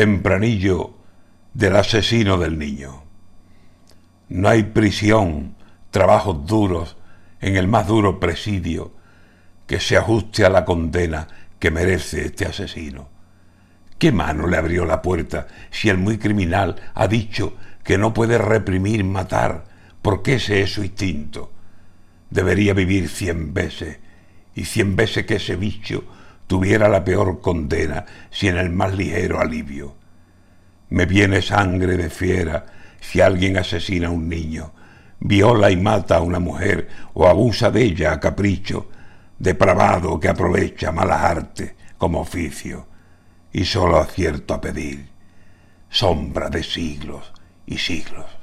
tempranillo del asesino del niño. No hay prisión, trabajos duros, en el más duro presidio, que se ajuste a la condena que merece este asesino. ¿Qué mano le abrió la puerta si el muy criminal ha dicho que no puede reprimir matar porque ese es su instinto? Debería vivir cien veces y cien veces que ese bicho tuviera la peor condena si en el más ligero alivio. Me viene sangre de fiera si alguien asesina a un niño, viola y mata a una mujer o abusa de ella a capricho, depravado que aprovecha malas artes como oficio, y solo acierto a pedir sombra de siglos y siglos.